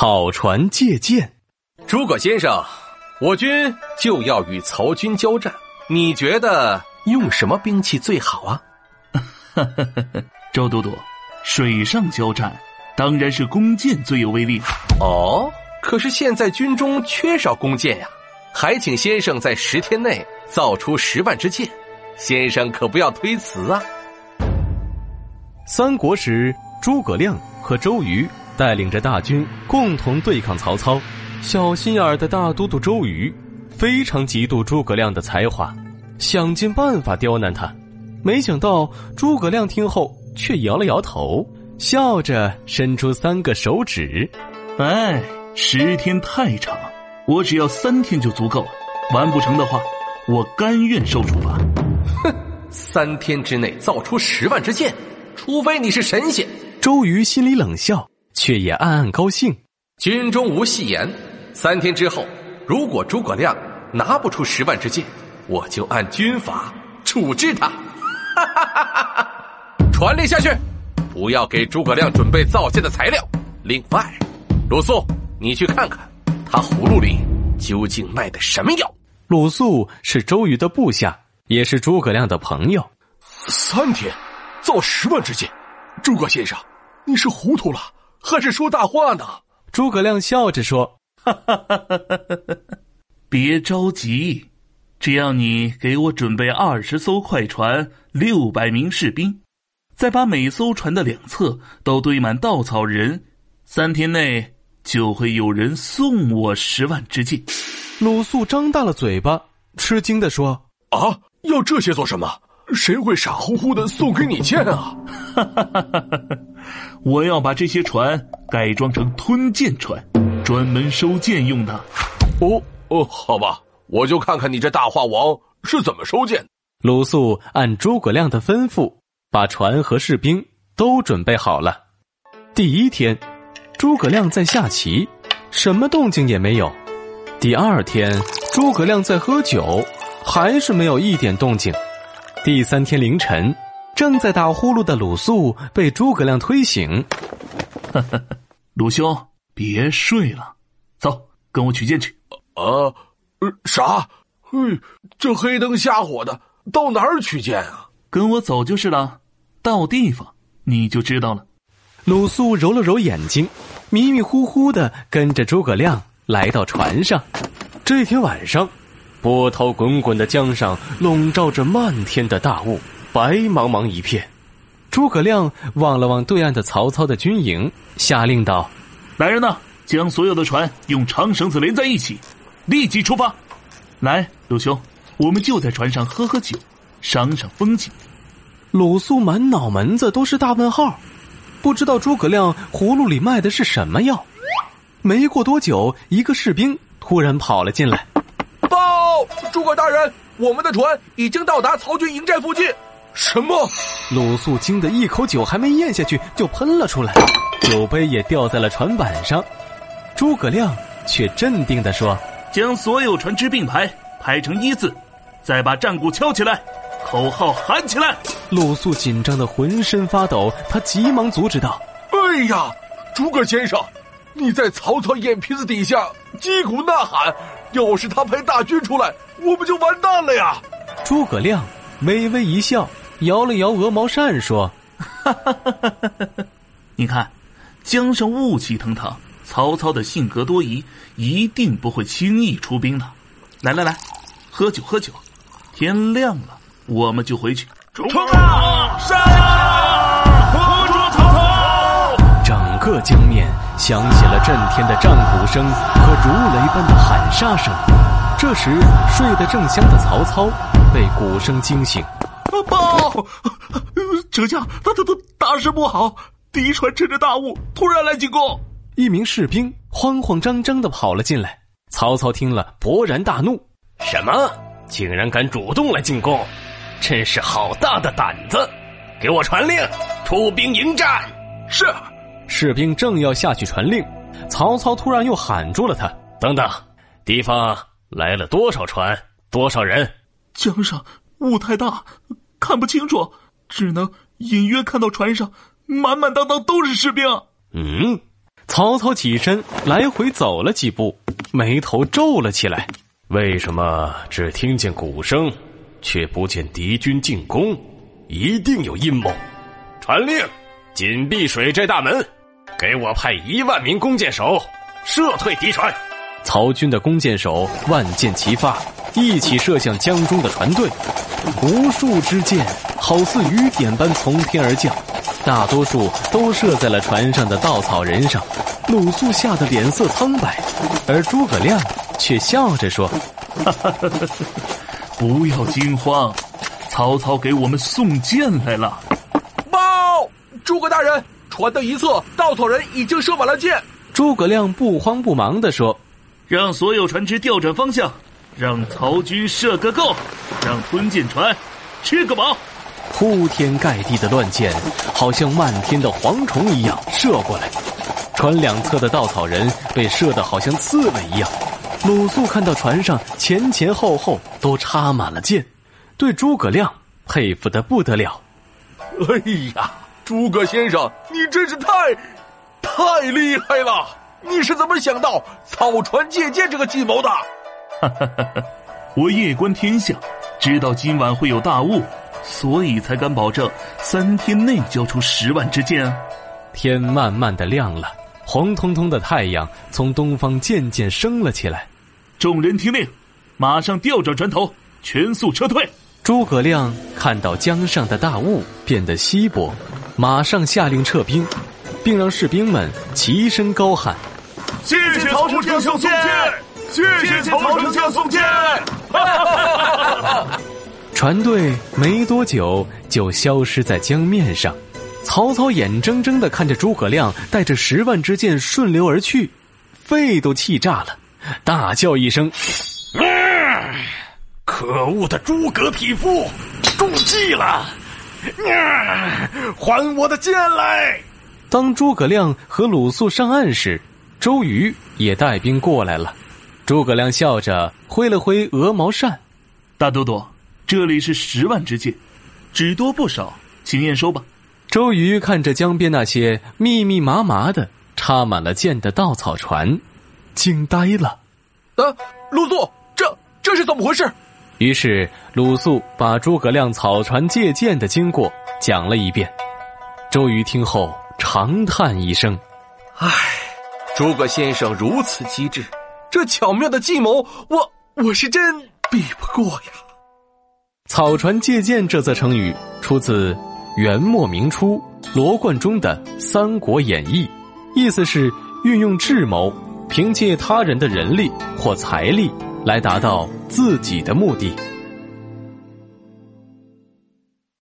草船借箭。诸葛先生，我军就要与曹军交战，你觉得用什么兵器最好啊？周都督，水上交战当然是弓箭最有威力。哦，可是现在军中缺少弓箭呀，还请先生在十天内造出十万支箭，先生可不要推辞啊。三国时，诸葛亮和周瑜带领着大军共同对抗曹操。小心眼儿的大都督周瑜非常嫉妒诸葛亮的才华，想尽办法刁难他。没想到诸葛亮听后却摇了摇头，笑着伸出三个手指：“哎，十天太长，我只要三天就足够了。完不成的话，我甘愿受处罚。”哼，三天之内造出十万支箭。除非你是神仙，周瑜心里冷笑，却也暗暗高兴。军中无戏言，三天之后，如果诸葛亮拿不出十万支箭，我就按军法处置他。哈哈哈哈哈！传令下去，不要给诸葛亮准备造箭的材料。另外，鲁肃，你去看看他葫芦里究竟卖的什么药。鲁肃是周瑜的部下，也是诸葛亮的朋友。三天。造十万支箭，诸葛先生，你是糊涂了还是说大话呢？诸葛亮笑着说：“哈哈哈哈哈！别着急，只要你给我准备二十艘快船、六百名士兵，再把每艘船的两侧都堆满稻草人，三天内就会有人送我十万支箭。”鲁肃张大了嘴巴，吃惊的说：“啊，要这些做什么？”谁会傻乎乎的送给你剑啊？我要把这些船改装成吞剑船，专门收剑用的。哦哦，好吧，我就看看你这大话王是怎么收剑。鲁肃按诸葛亮的吩咐，把船和士兵都准备好了。第一天，诸葛亮在下棋，什么动静也没有。第二天，诸葛亮在喝酒，还是没有一点动静。第三天凌晨，正在打呼噜的鲁肃被诸葛亮推醒。鲁兄，别睡了，走，跟我取剑去。啊，啥？嘿，这黑灯瞎火的，到哪儿取剑啊？跟我走就是了，到地方你就知道了。鲁肃揉了揉眼睛，迷迷糊糊的跟着诸葛亮来到船上。这天晚上。波涛滚滚的江上笼罩着漫天的大雾，白茫茫一片。诸葛亮望了望对岸的曹操的军营，下令道：“来人呐，将所有的船用长绳子连在一起，立即出发！来，鲁兄，我们就在船上喝喝酒，赏赏风景。”鲁肃满脑门子都是大问号，不知道诸葛亮葫芦里卖的是什么药。没过多久，一个士兵突然跑了进来。报，诸葛大人，我们的船已经到达曹军营寨附近。什么？鲁肃惊得一口酒还没咽下去就喷了出来，酒杯也掉在了船板上。诸葛亮却镇定地说：“将所有船只并排，排成一字，再把战鼓敲起来，口号喊起来。”鲁肃紧张的浑身发抖，他急忙阻止道：“哎呀，诸葛先生，你在曹操眼皮子底下击鼓呐喊。”要是他派大军出来，我们就完蛋了呀！诸葛亮微微一笑，摇了摇鹅毛扇，说：“哈哈哈哈哈！你看，江上雾气腾腾，曹操的性格多疑，一定不会轻易出兵的。来来来，喝酒喝酒，天亮了我们就回去。冲啊！杀呀！活捉曹操！整个江面。响起了震天的战鼓声和如雷般的喊杀声。这时，睡得正香的曹操被鼓声惊醒。报，丞相，他他他大事不好！敌船趁着大雾突然来进攻。一名士兵慌慌张张的跑了进来。曹操听了，勃然大怒：“什么？竟然敢主动来进攻！真是好大的胆子！给我传令，出兵迎战！”是。士兵正要下去传令，曹操突然又喊住了他：“等等，敌方来了多少船？多少人？江上雾太大，看不清楚，只能隐约看到船上满满当当都是士兵。”嗯，曹操起身来回走了几步，眉头皱了起来。为什么只听见鼓声，却不见敌军进攻？一定有阴谋！传令，紧闭水寨大门，给我派一万名弓箭手，射退敌船。曹军的弓箭手万箭齐发，一起射向江中的船队。无数支箭好似雨点般从天而降，大多数都射在了船上的稻草人上。鲁肃吓得脸色苍白，而诸葛亮却笑着说：“哈哈哈哈不要惊慌，曹操给我们送箭来了。”报，诸葛大人，船的一侧稻草人已经射满了箭。诸葛亮不慌不忙地说。让所有船只调转方向，让曹军射个够，让吞箭船吃个饱。铺天盖地的乱箭，好像漫天的蝗虫一样射过来。船两侧的稻草人被射得好像刺猬一样。鲁肃看到船上前前后后都插满了箭，对诸葛亮佩服的不得了。哎呀，诸葛先生，你真是太，太厉害了！你是怎么想到草船借箭这个计谋的？哈哈哈哈我夜观天象，知道今晚会有大雾，所以才敢保证三天内交出十万支箭。天慢慢的亮了，红彤彤的太阳从东方渐渐升了起来。众人听令，马上调转船头，全速撤退。诸葛亮看到江上的大雾变得稀薄，马上下令撤兵，并让士兵们齐声高喊。谢谢曹丞相送箭，谢谢曹丞相送箭。船队没多久就消失在江面上，曹操眼睁睁的看着诸葛亮带着十万支箭顺流而去，肺都气炸了，大叫一声：“可恶的诸葛匹夫，中计了！还我的剑来！”当诸葛亮和鲁肃上岸时。周瑜也带兵过来了，诸葛亮笑着挥了挥鹅毛扇：“大都督，这里是十万支箭，只多不少，请验收吧。”周瑜看着江边那些密密麻麻的插满了箭的稻草船，惊呆了。啊，鲁肃，这这是怎么回事？于是鲁肃把诸葛亮草船借箭的经过讲了一遍。周瑜听后长叹一声：“唉。”诸葛先生如此机智，这巧妙的计谋，我我是真比不过呀。草船借箭这则成语出自元末明初罗贯中的《三国演义》，意思是运用智谋，凭借他人的人力或财力来达到自己的目的。